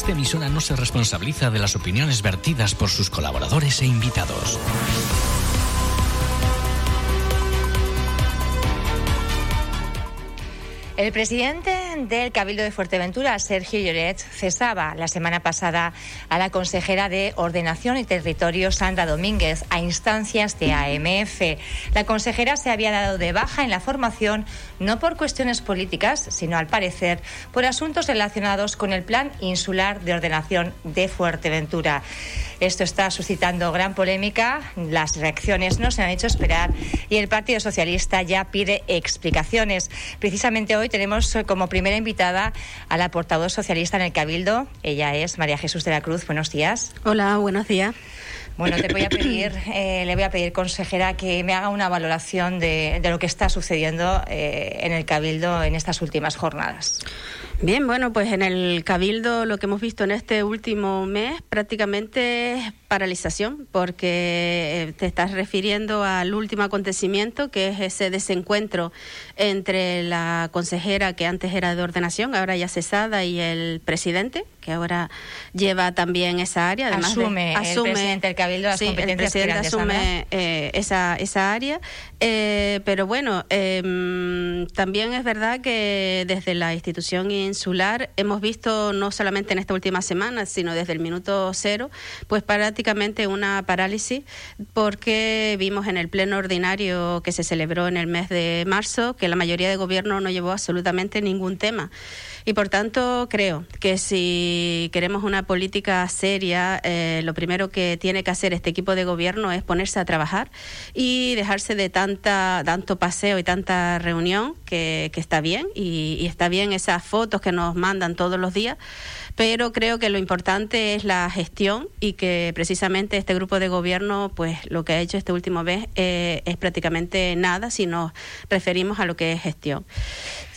Esta emisora no se responsabiliza de las opiniones vertidas por sus colaboradores e invitados. El presidente del Cabildo de Fuerteventura, Sergio Lloret, cesaba la semana pasada a la consejera de Ordenación y Territorio, Sandra Domínguez, a instancias de AMF. La consejera se había dado de baja en la formación no por cuestiones políticas, sino al parecer por asuntos relacionados con el Plan Insular de Ordenación de Fuerteventura. Esto está suscitando gran polémica, las reacciones no se han hecho esperar y el Partido Socialista ya pide explicaciones. Precisamente hoy tenemos como primera invitada a la portavoz socialista en el Cabildo. Ella es María Jesús de la Cruz. Buenos días. Hola, buenos días. Bueno, te voy a pedir, eh, le voy a pedir, consejera, que me haga una valoración de, lo que está sucediendo eh, en el Cabildo en estas últimas jornadas. Bien, bueno, pues en el Cabildo lo que hemos visto en este último mes prácticamente es paralización, porque eh, te estás refiriendo al último acontecimiento, que es ese desencuentro entre la consejera que antes era de ordenación, ahora ya cesada, y el presidente, que ahora lleva también esa área. Además asume, el presidente del Cabildo las competencias el presidente asume eh, esa, esa área. Eh, pero bueno, em, también es verdad que desde la institución insular hemos visto, no solamente en esta última semana, sino desde el minuto cero, pues prácticamente una parálisis, porque vimos en el pleno ordinario que se celebró en el mes de marzo que la mayoría de gobierno no llevó absolutamente ningún tema. Y por tanto, creo que si queremos una política seria, eh, lo primero que tiene que hacer este equipo de gobierno es ponerse a trabajar y dejarse de tanta, tanto paseo y tanta reunión, que, está bien, y, está bien esas fotos que nos mandan todos los días, pero creo que lo importante es la gestión y que precisamente este grupo de gobierno, pues lo que ha hecho este último mes eh, es prácticamente nada si nos referimos a lo que es gestión.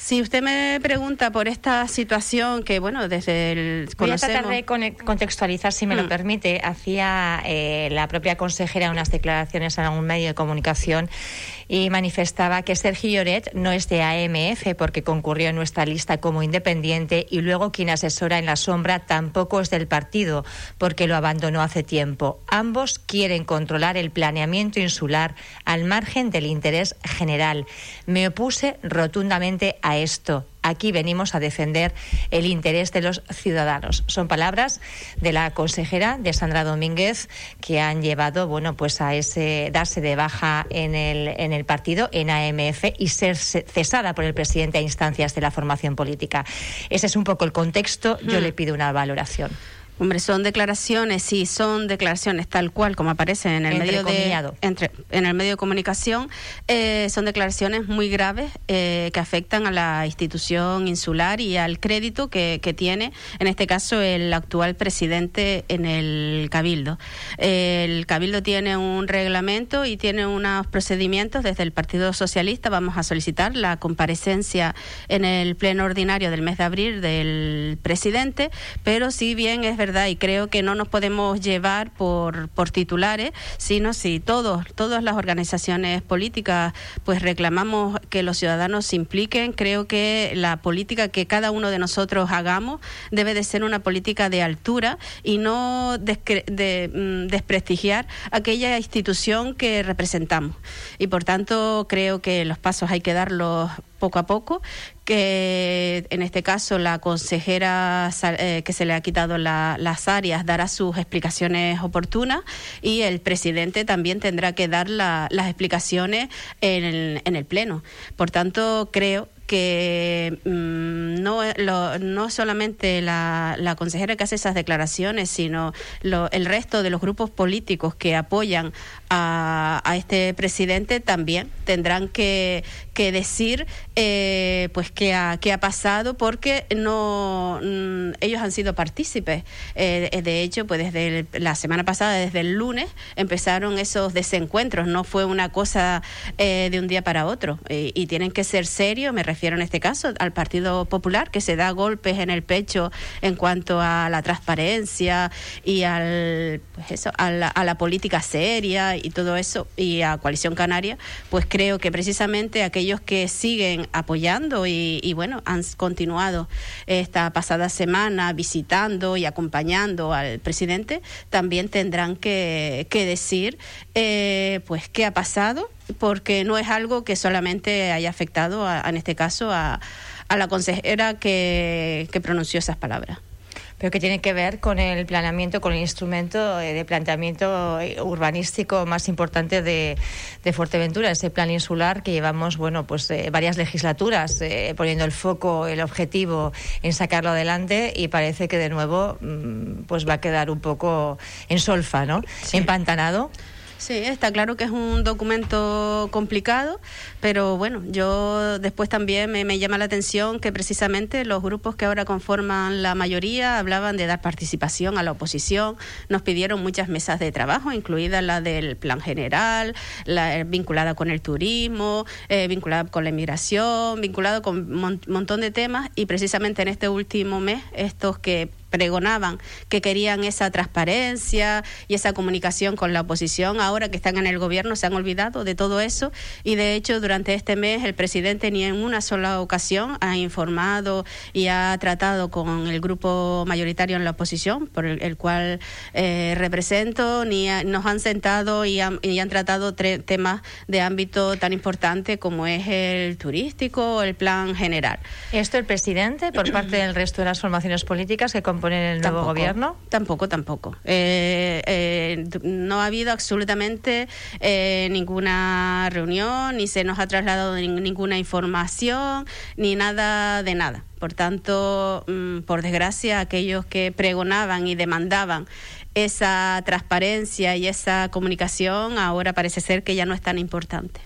Si usted me pregunta por esta situación que, bueno, desde el... Voy a tratar de contextualizar, si me lo mm. permite. Hacía eh, la propia consejera unas declaraciones en algún medio de comunicación y manifestaba que Sergio Lloret no es de AMF porque concurrió en nuestra lista como independiente y luego quien asesora en la sombra tampoco es del partido porque lo abandonó hace tiempo. Ambos quieren controlar el planeamiento insular al margen del interés general. Me opuse rotundamente a esto. Aquí venimos a defender el interés de los ciudadanos. Son palabras de la consejera de Sandra Domínguez que han llevado, bueno, pues a ese darse de baja en el, en el partido, en AMF y ser cesada por el presidente a instancias de la formación política. Ese es un poco el contexto. Yo hmm. le pido una valoración. Hombre, son declaraciones, sí, son declaraciones tal cual como aparecen en el medio de entre, en el medio de comunicación, eh, son declaraciones muy graves eh, que afectan a la institución insular y al crédito que, que, tiene, en este caso, el actual presidente en el cabildo. el cabildo tiene un reglamento y tiene unos procedimientos desde el Partido Socialista. Vamos a solicitar la comparecencia en el pleno ordinario del mes de abril del presidente, pero si bien es y creo que no nos podemos llevar por, por titulares, sino si todos, todas las organizaciones políticas pues reclamamos que los ciudadanos se impliquen, creo que la política que cada uno de nosotros hagamos debe de ser una política de altura y no de, mm, desprestigiar aquella institución que representamos. Y por tanto creo que los pasos hay que darlos poco a poco, que en este caso la consejera eh, que se le ha quitado las áreas dará sus explicaciones oportunas y el presidente también tendrá que dar las explicaciones en el, en el Pleno. Por tanto, creo que mm, no, no solamente la, la, consejera que hace esas declaraciones, sino el resto de los grupos políticos que apoyan a, a este presidente también tendrán que, que decir eh, pues qué ha, qué ha pasado porque no mm, ellos han sido partícipes. Eh, de hecho, pues desde la semana pasada, desde el lunes, empezaron esos desencuentros. No fue una cosa eh, de un día para otro y tienen que ser serios. Me refiero refiero en este caso al Partido Popular, que se da golpes en el pecho en cuanto a la transparencia y al, pues eso, a, la, política seria y todo eso, y a Coalición Canaria, pues creo que precisamente aquellos que siguen apoyando y, y bueno, han continuado esta pasada semana visitando y acompañando al presidente, también tendrán que, que decir eh, pues qué ha pasado, porque no es algo que solamente haya afectado, en este caso, a, a la consejera que, que pronunció esas palabras pero que tiene que ver con el planeamiento, con el instrumento eh, de planteamiento eh, urbanístico más importante de, de Fuerteventura, ese plan insular que llevamos, bueno, pues varias legislaturas poniendo el foco, el objetivo en sacarlo adelante y parece que de nuevo mm, pues va a quedar un poco en solfa, ¿no? Empantanado. Sí, está claro que es un documento complicado, pero bueno, yo después también me, llama la atención que precisamente los grupos que ahora conforman la mayoría hablaban de dar participación a la oposición, nos pidieron muchas mesas de trabajo, incluida la del plan general, la eh, vinculada con el turismo, eh, vinculada con la inmigración, vinculada con un montón de temas. Y precisamente en este último mes estos que pregonaban que querían esa transparencia y esa comunicación con la oposición, ahora que están en el gobierno se han olvidado de todo eso y de hecho durante este mes el presidente ni en una sola ocasión ha informado y ha tratado con el grupo mayoritario en la oposición, por el, cual eh, represento, ni nos han sentado y han, y han tratado temas de ámbito tan importante como es el turístico o el plan general. Esto el presidente, por parte del resto de las formaciones políticas que poner el nuevo gobierno? Tampoco, tampoco. Eh, eh, no ha habido absolutamente eh, ninguna reunión, ni se nos ha trasladado ninguna información, ni nada de nada. Por tanto, mm, por desgracia, aquellos que pregonaban y demandaban esa transparencia y esa comunicación ahora parece ser que ya no es tan importante.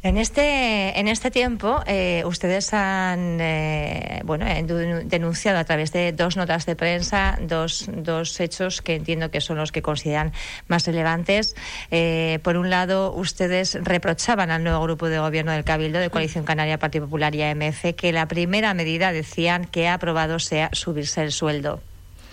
En este, en este tiempo, eh, ustedes han eh, bueno, denunciado a través de dos notas de prensa dos, dos hechos que entiendo que son los que consideran más relevantes. Eh, por un lado, ustedes reprochaban al nuevo grupo de gobierno del Cabildo de Coalición Canaria, Partido Popular y AMF que la primera medida, decían, que ha aprobado sea subirse el sueldo.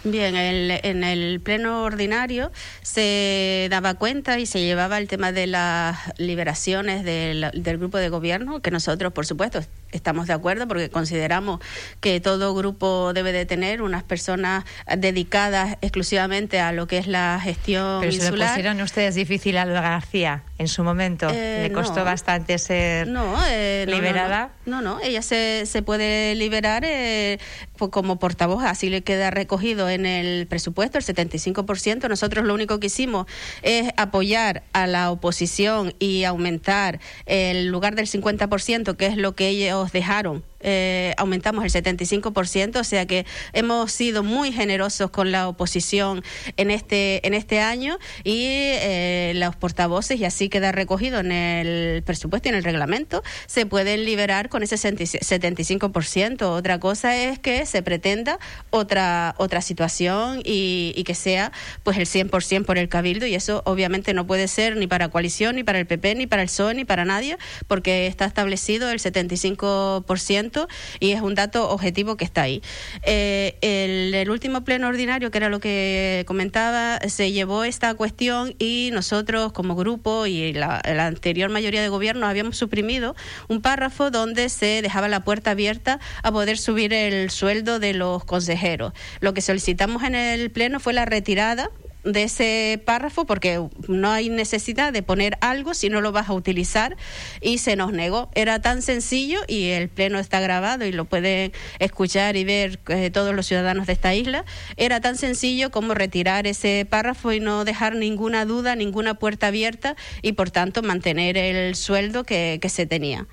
Bien, en el pleno ordinario se daba cuenta y se llevaba el tema de las liberaciones del, del grupo de gobierno, que nosotros, por supuesto, estamos de acuerdo porque consideramos que todo grupo debe de tener unas personas dedicadas exclusivamente a lo que es la gestión Pero se lo pusieron ustedes difícil a Alba García en su momento. Eh, Le costó bastante ser eh, liberada. No, no, ella se, se puede liberar eh, como portavoz, así le queda recogido en el presupuesto el 75%. Nosotros lo único que hicimos es apoyar a la oposición y aumentar el lugar del 50%, que es lo que ellos dejaron eh, aumentamos el 75%, o sea que hemos sido muy generosos con la oposición en este, en este año y eh, los portavoces, y así queda recogido en el presupuesto y en el reglamento, se pueden liberar con ese 75%. Otra cosa es que se pretenda otra, otra situación y, y que sea pues el 100% por el cabildo y eso obviamente no puede ser ni para coalición, ni para el PP, ni para el PSOE, ni para nadie, porque está establecido el 75% y es un dato objetivo que está ahí. Eh, el, último pleno ordinario, que era lo que comentaba, se llevó esta cuestión y nosotros como grupo y la, la anterior mayoría de gobierno habíamos suprimido un párrafo donde se dejaba la puerta abierta a poder subir el sueldo de los consejeros. Lo que solicitamos en el pleno fue la retirada de ese párrafo porque no hay necesidad de poner algo si no lo vas a utilizar y se nos negó. Era tan sencillo y el pleno está grabado y lo pueden escuchar y ver eh, todos los ciudadanos de esta isla. Era tan sencillo como retirar ese párrafo y no dejar ninguna duda, ninguna puerta abierta y por tanto mantener el sueldo que, que se tenía.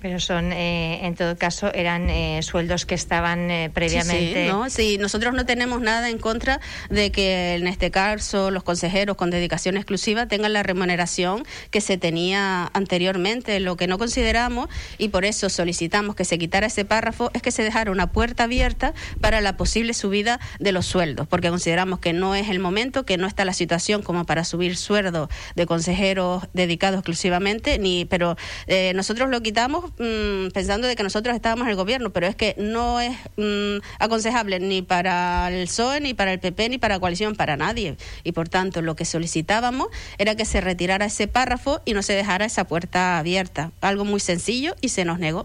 Pero son, eh, en todo caso, eran eh, sueldos que estaban eh, previamente. Sí, ¿no? sí, nosotros no tenemos nada en contra de que en este caso los consejeros con dedicación exclusiva tengan la remuneración que se tenía anteriormente. Lo que no consideramos y por eso solicitamos que se quitara ese párrafo es que se dejara una puerta abierta para la posible subida de los sueldos, porque consideramos que no es el momento, que no está la situación como para subir sueldos de consejeros dedicados exclusivamente, ni, pero nosotros lo quitamos mm, pensando de que nosotros estábamos en el gobierno, pero es que no es mm, aconsejable ni para el PSOE, ni para el PP, ni para la coalición, para nadie. Y por tanto, lo que solicitábamos era que se retirara ese párrafo y no se dejara esa puerta abierta. Algo muy sencillo y se nos negó.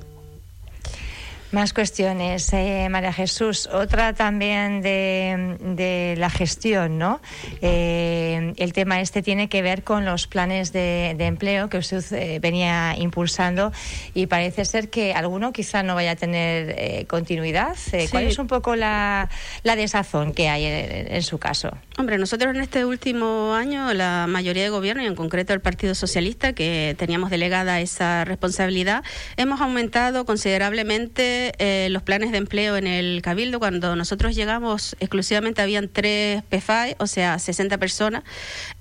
Más cuestiones, eh, María Jesús. Otra también de, la gestión, ¿no? Eh, el tema este tiene que ver con los planes de, empleo que usted eh, venía impulsando y parece ser que alguno quizá no vaya a tener continuidad. ¿Cuál es un poco la, desazón que hay en, su caso? Hombre, nosotros en este último año, la mayoría de gobierno y en concreto el Partido Socialista, que teníamos delegada esa responsabilidad, hemos aumentado considerablemente eh, los planes de empleo en el Cabildo. Cuando nosotros llegamos, exclusivamente habían tres PFAE, o sea, 60 personas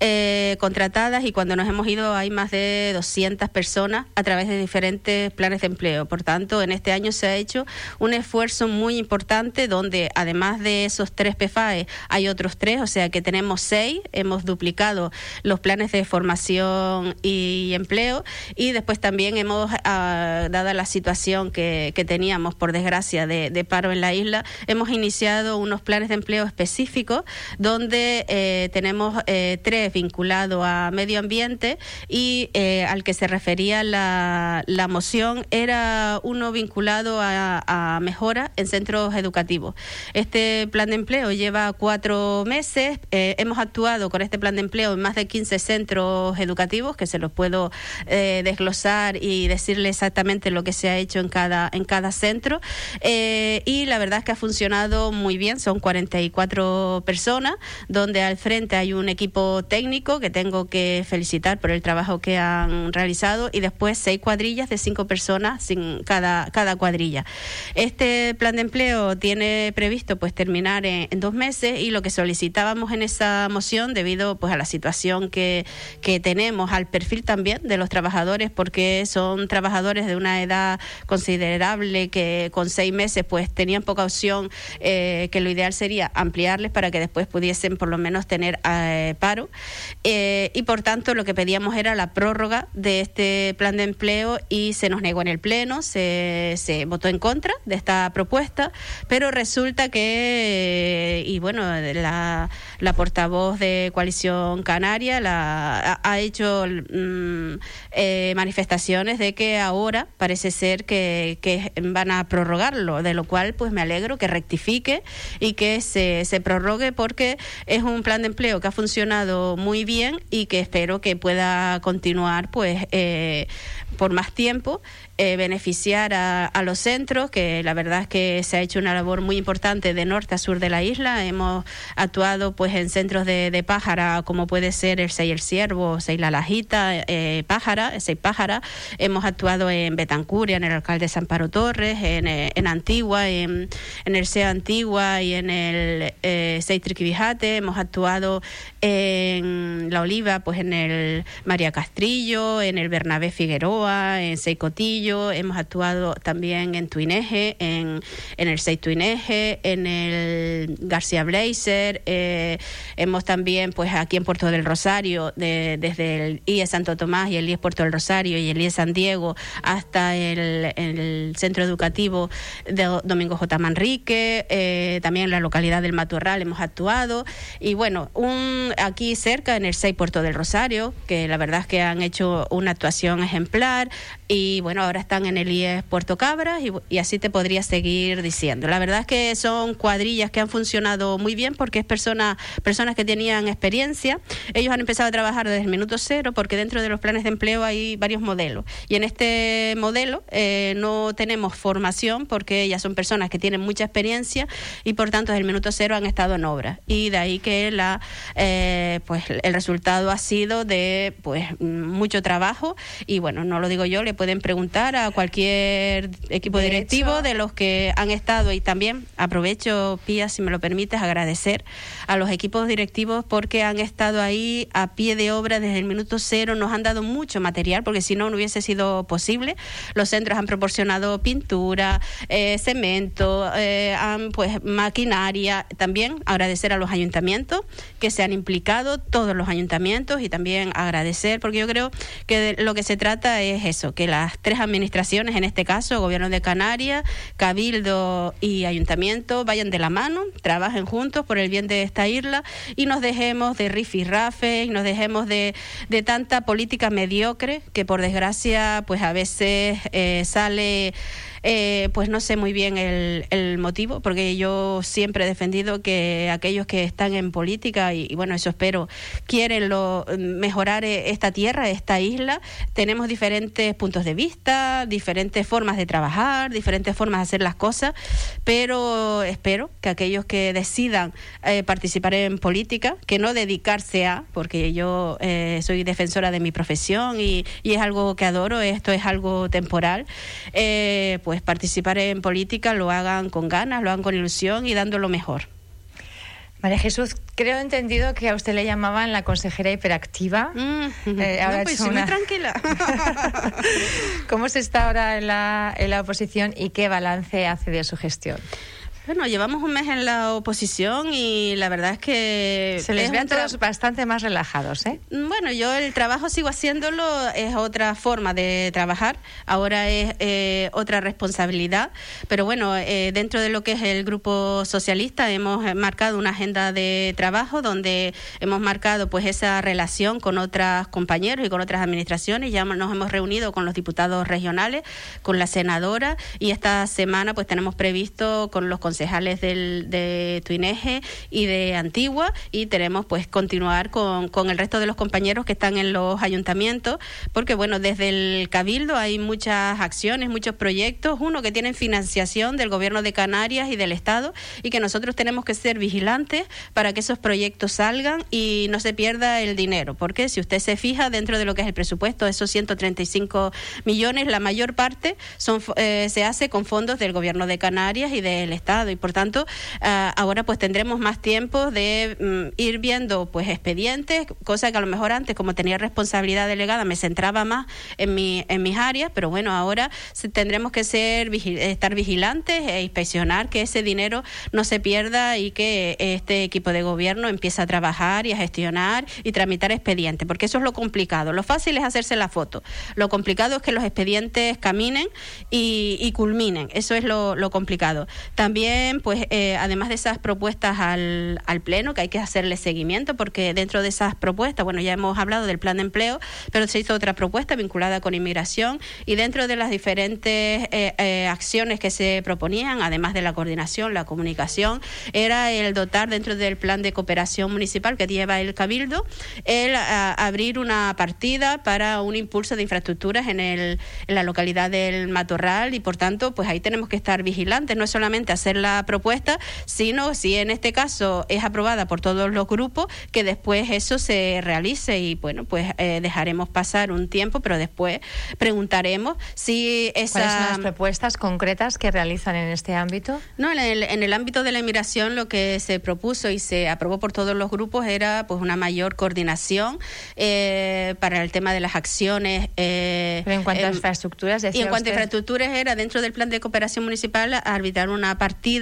eh, contratadas, y cuando nos hemos ido hay más de 200 personas a través de diferentes planes de empleo. Por tanto, en este año se ha hecho un esfuerzo muy importante donde, además de esos tres PFAE, hay otros tres, o sea que tenemos seis. Hemos duplicado los planes de formación y empleo, y después también hemos, ah, dada la situación que teníamos, por desgracia, de, paro en la isla, hemos iniciado unos planes de empleo específicos donde eh, tenemos eh, tres vinculados a medio ambiente y eh, al que se refería la, moción era uno vinculado a, a mejora en centros educativos. Este plan de empleo lleva cuatro meses. hemos actuado con este plan de empleo en más de 15 centros educativos que se los puedo desglosar y decirle exactamente lo que se ha hecho en cada, en cada centro eh, y la verdad es que ha funcionado muy bien, son 44 personas, donde al frente hay un equipo técnico que tengo que felicitar por el trabajo que han realizado y después seis cuadrillas de cinco personas sin cada, cada cuadrilla. Este plan de empleo tiene previsto pues terminar en, dos meses y lo que solicitábamos en esa moción debido pues a la situación que, que tenemos, al perfil también de los trabajadores porque son trabajadores de una edad considerable que con seis meses pues tenían poca opción, eh, que lo ideal sería ampliarles para que después pudiesen por lo menos tener eh, paro. Eh, y por tanto lo que pedíamos era la prórroga de este plan de empleo y se nos negó en el Pleno, se, se votó en contra de esta propuesta, pero resulta que, y bueno, la, la portavoz de Coalición Canaria la, ha, hecho mm, manifestaciones de que ahora parece ser que, que van a prorrogarlo, de lo cual pues me alegro que rectifique y que se, se prorrogue porque es un plan de empleo que ha funcionado muy bien y que espero que pueda continuar pues eh, por más tiempo eh, beneficiar a, los centros, que la verdad es que se ha hecho una labor muy importante de norte a sur de la isla. Hemos actuado pues en centros de, pájara, como puede ser el Sei el Ciervo, Sei la Lajita, eh, Pájara, Sei Pájara. Hemos actuado en Betancuria, en el alcalde San Paro Torres, en, eh, en Antigua, en, en, el SEA Antigua y en el eh, Sei Triquibijate. Hemos actuado en La Oliva, pues en el María Castrillo, en el Bernabé Figueroa, en Sei Cotillo hemos actuado también en Tuineje, en, en el Seis Tuineje, en el García Blazer, eh, hemos también, pues aquí en Puerto del Rosario, desde el IE Santo Tomás y el IE Puerto del Rosario y el IE San Diego hasta el, centro educativo de Domingo J. Manrique, eh, también en la localidad del Matorral hemos actuado y bueno, un, aquí cerca en el 6 Puerto del Rosario, que la verdad es que han hecho una actuación ejemplar y bueno, ahora están en el IES Puerto Cabras y, así te podría seguir diciendo. La verdad es que son cuadrillas que han funcionado muy bien porque es personas personas que tenían experiencia. Ellos han empezado a trabajar desde el minuto cero porque dentro de los planes de empleo hay varios modelos y en este modelo eh, no tenemos formación porque ellas son personas que tienen mucha experiencia y por tanto desde el minuto cero han estado en obra y de ahí que la eh, pues el resultado ha sido de pues mucho trabajo y bueno no lo digo yo le pueden preguntar a cualquier equipo directivo de los que han estado y también aprovecho, Pía, si me lo permites, agradecer a los equipos directivos porque han estado ahí a pie de obra desde el minuto cero, nos han dado mucho material porque si no, no hubiese sido posible. Los centros han proporcionado pintura, eh, cemento, eh, han, pues maquinaria. También agradecer a los ayuntamientos que se han implicado, todos los ayuntamientos y también agradecer porque yo creo que lo que se trata es es eso, que las tres administraciones, en este caso, Gobierno de Canarias, Cabildo y Ayuntamiento, vayan de la mano, trabajen juntos por el bien de esta isla y nos dejemos de rifirrafe y nos dejemos de, de tanta política mediocre que por desgracia pues a veces eh, sale eh, pues no sé muy bien el, el, motivo, porque yo siempre he defendido que aquellos que están en política, y, bueno, eso espero, quieren lo, mejorar e, esta tierra, esta isla, tenemos diferentes puntos de vista, diferentes formas de trabajar, diferentes formas de hacer las cosas, pero espero que aquellos que decidan eh, participar en política, que no dedicarse a, porque yo eh, soy defensora de mi profesión y, y, es algo que adoro, esto es algo temporal, pues pues participar en política lo hagan con ganas, lo hagan con ilusión y dando lo mejor. María Jesús, creo entendido que a usted le llamaban la consejera hiperactiva. Mm, eh, ahora pues muy tranquila. ¿Cómo se está ahora en la, en la oposición y qué balance hace de su gestión? Bueno, llevamos un mes en la oposición y la verdad es que... Se les ve a todos bastante más relajados, ¿eh? Bueno, yo el trabajo sigo haciéndolo, es otra forma de trabajar, ahora es eh, otra responsabilidad, pero bueno, eh, dentro de lo que es el Grupo Socialista hemos marcado una agenda de trabajo donde hemos marcado pues esa relación con otros compañeros y con otras administraciones, ya nos hemos reunido con los diputados regionales, con la senadora y esta semana pues tenemos previsto con los concejales del, de Tuineje y de Antigua y tenemos pues continuar con, con el resto de los compañeros que están en los ayuntamientos porque bueno, desde el Cabildo hay muchas acciones, muchos proyectos, uno que tienen financiación del gobierno de Canarias y del Estado y que nosotros tenemos que ser vigilantes para que esos proyectos salgan y no se pierda el dinero, porque si usted se fija dentro de lo que es el presupuesto, esos 135 millones, la mayor parte son, eh, se hace con fondos del gobierno de Canarias y del Estado y por tanto ah, ahora pues tendremos más tiempo de mm, ir viendo pues expedientes, cosa que a lo mejor antes como tenía responsabilidad delegada me centraba más en mi en mis áreas, pero bueno, ahora tendremos que ser estar vigilantes e inspeccionar que ese dinero no se pierda y que este equipo de gobierno empiece a trabajar y a gestionar y tramitar expedientes, porque eso es lo complicado. Lo fácil es hacerse la foto. Lo complicado es que los expedientes caminen y, culminen. Eso es lo complicado. También pues eh, además de esas propuestas al, Pleno, que hay que hacerle seguimiento, porque dentro de esas propuestas, bueno, ya hemos hablado del plan de empleo, pero se hizo otra propuesta vinculada con inmigración y dentro de las diferentes eh, eh, acciones que se proponían, además de la coordinación, la comunicación, era el dotar dentro del plan de cooperación municipal que lleva el Cabildo, el abrir una partida para un impulso de infraestructuras en, el, en la localidad del Matorral y por tanto, pues ahí tenemos que estar vigilantes, no es solamente hacer la propuesta, sino si en este caso es aprobada por todos los grupos, que después eso se realice y bueno, pues eh, dejaremos pasar un tiempo, pero después preguntaremos si esas... ¿Cuáles son las propuestas concretas que realizan en este ámbito? No, en el, en el ámbito de la inmigración lo que se propuso y se aprobó por todos los grupos era pues una mayor coordinación eh, para el tema de las acciones. Eh, pero en cuanto a infraestructuras, y en cuanto a infraestructuras era dentro del plan de cooperación municipal arbitrar una partida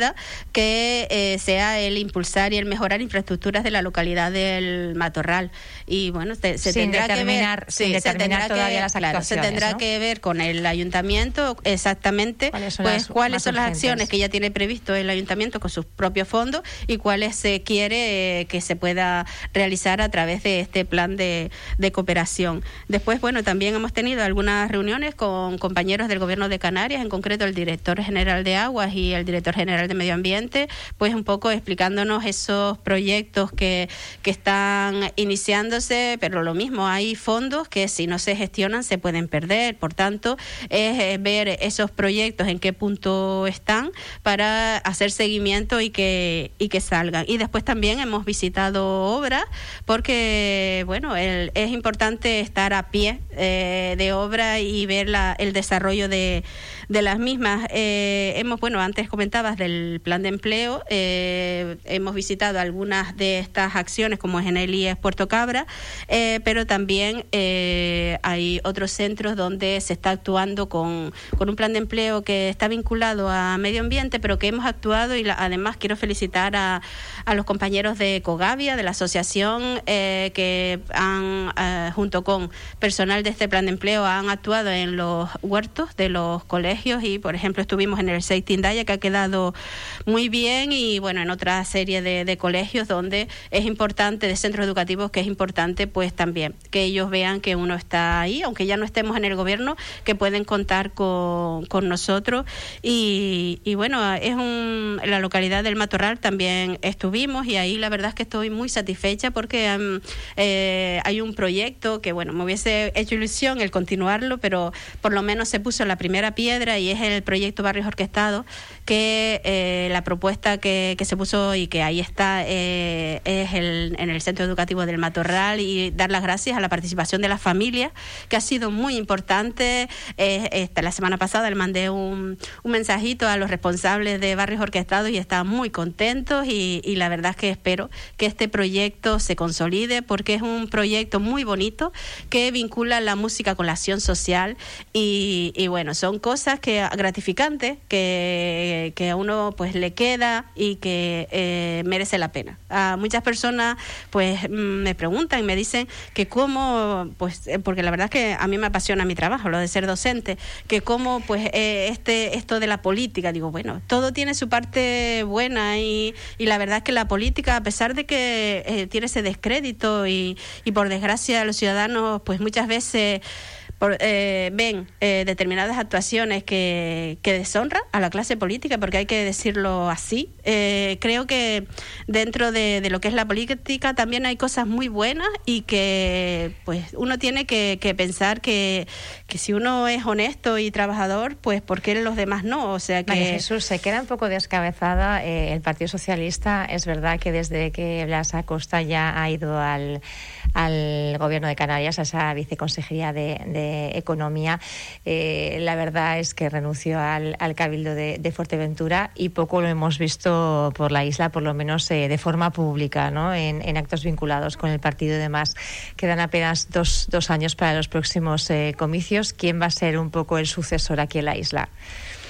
que eh, sea el impulsar y el mejorar infraestructuras de la localidad del Matorral. Y bueno, se, tendrá que ver, se tendrá que, se tendrá que ver con el ayuntamiento exactamente cuáles son pues, las, cuáles son las acciones que ya tiene previsto el ayuntamiento con sus propios fondos y cuáles se quiere eh, que se pueda realizar a través de este plan de, de cooperación. Después, bueno, también hemos tenido algunas reuniones con compañeros del gobierno de Canarias, en concreto el director general de aguas y el director general de Medio Ambiente, pues un poco explicándonos esos proyectos que, que están iniciándose, pero lo mismo, hay fondos que si no se gestionan se pueden perder, por tanto, es eh, ver esos proyectos en qué punto están para hacer seguimiento y que, y que salgan. Y después también hemos visitado obras porque, bueno, es importante estar a pie eh, de obra y ver la, el desarrollo de de las mismas. Eh, hemos, bueno, antes comentabas del plan de empleo, eh, hemos visitado algunas de estas acciones como es en el IES Puerto Cabra, eh, pero también hay otros centros donde se está actuando con, con, un plan de empleo que está vinculado a medio ambiente, pero que hemos actuado y además quiero felicitar a, a, los compañeros de Cogavia, de la asociación, que han, junto con personal de este plan de empleo, han actuado en los huertos de los colegios y, por ejemplo, estuvimos en el Seis Tindaya, que ha quedado muy bien, y bueno, en otra serie de, colegios donde es importante, de centros educativos, que es importante, pues también que ellos vean que uno está ahí, aunque ya no estemos en el gobierno, que pueden contar con, con nosotros. Y, bueno, es un, la localidad del Matorral también estuvimos y ahí la verdad es que estoy muy satisfecha porque em, eh, hay un proyecto que, bueno, me hubiese hecho ilusión el continuarlo, pero por lo menos se puso la primera piedra y es el proyecto Barrios Orquestados, que eh, la propuesta que, se puso y que ahí está eh, es el, en el Centro Educativo del Matorral y dar las gracias a la participación de las familias, que ha sido muy importante. esta, la semana pasada le mandé un, un, mensajito a los responsables de Barrios Orquestados y estaban muy contentos y, la verdad es que espero que este proyecto se consolide porque es un proyecto muy bonito que vincula la música con la acción social y bueno, son cosas que gratificantes que, que, a uno pues le queda y que eh, merece la pena. A muchas personas pues mm, me preguntan y me dicen que cómo, pues eh, porque la verdad es que a mí me apasiona mi trabajo, lo de ser docente, que cómo pues eh, este esto de la política, digo, bueno, todo tiene su parte buena y, y la verdad es que la política, a pesar de que tiene ese descrédito y, y por desgracia los ciudadanos pues muchas veces eh, ven eh, determinadas actuaciones que, que deshonran a la clase política, porque hay que decirlo así. Eh, creo que dentro de, de, lo que es la política también hay cosas muy buenas y que pues uno tiene que, que pensar que, que, si uno es honesto y trabajador, pues ¿por qué los demás no? O sea que... Jesús, se queda un poco descabezada el Partido Socialista. Es verdad que desde que Blas Acosta ya ha ido al, al gobierno de Canarias, a esa viceconsejería de Economía, eh, la verdad es que renunció al, Cabildo de, Fuerteventura y poco lo hemos visto por la isla, por lo menos eh, de forma pública, ¿no? En, actos vinculados con el partido y demás. Quedan apenas dos, dos años para los próximos eh, comicios. ¿Quién va a ser un poco el sucesor aquí en la isla?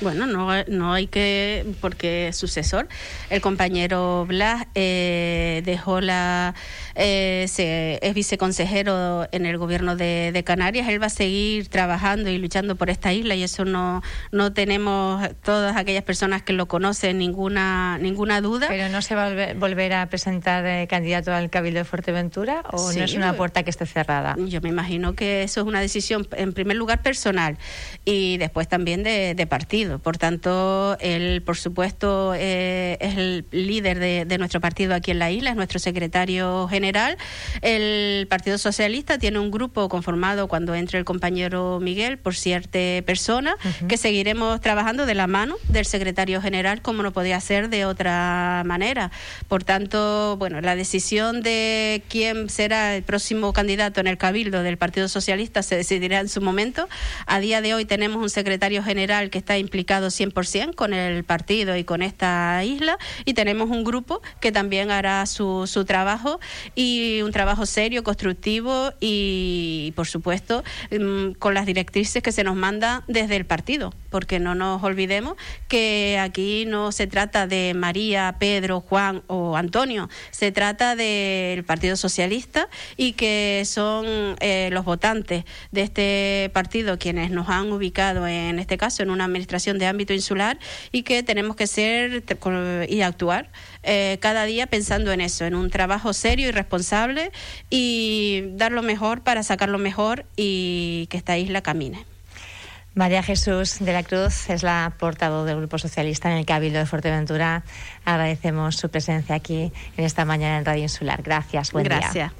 Bueno, no, no hay que, porque sucesor, el compañero Blas eh, dejó la, eh, se, es viceconsejero en el gobierno de, de, Canarias, él va a seguir trabajando y luchando por esta isla y eso no, no tenemos todas aquellas personas que lo conocen ninguna, ninguna duda. ¿Pero no se va a volver, a presentar eh, candidato al Cabildo de Fuerteventura o no es una puerta que esté cerrada? Yo me imagino que eso es una decisión, en primer lugar, personal y después también de, de partido. Por tanto, él, por supuesto, eh, es el líder de, nuestro partido aquí en la isla, es nuestro secretario general. El Partido Socialista tiene un grupo conformado cuando entre el compañero Miguel por cierta persona, que seguiremos trabajando de la mano del secretario general, como no podía ser de otra manera. Por tanto, bueno, la decisión de quién será el próximo candidato en el Cabildo del Partido Socialista se decidirá en su momento. A día de hoy tenemos un secretario general que está implicado 100% con el partido y con esta isla. Y tenemos un grupo que también hará su, su trabajo y un trabajo serio, constructivo y, por supuesto, mm, con las directrices que se nos manda desde el partido, porque no nos olvidemos que aquí no se trata de María, Pedro, Juan o Antonio, se trata del Partido Socialista y que son eh, los votantes de este partido quienes nos han ubicado en este caso en una administración de ámbito insular y que tenemos que ser y actuar eh, cada día pensando en eso, en un trabajo serio y responsable y dar lo mejor para sacar lo mejor y que esta isla camine. María Jesús de la Cruz es la portavoz del Grupo Socialista en el Cabildo de Fuerteventura. Agradecemos su presencia aquí en esta mañana en Radio Insular. Gracias. Buen Gracias.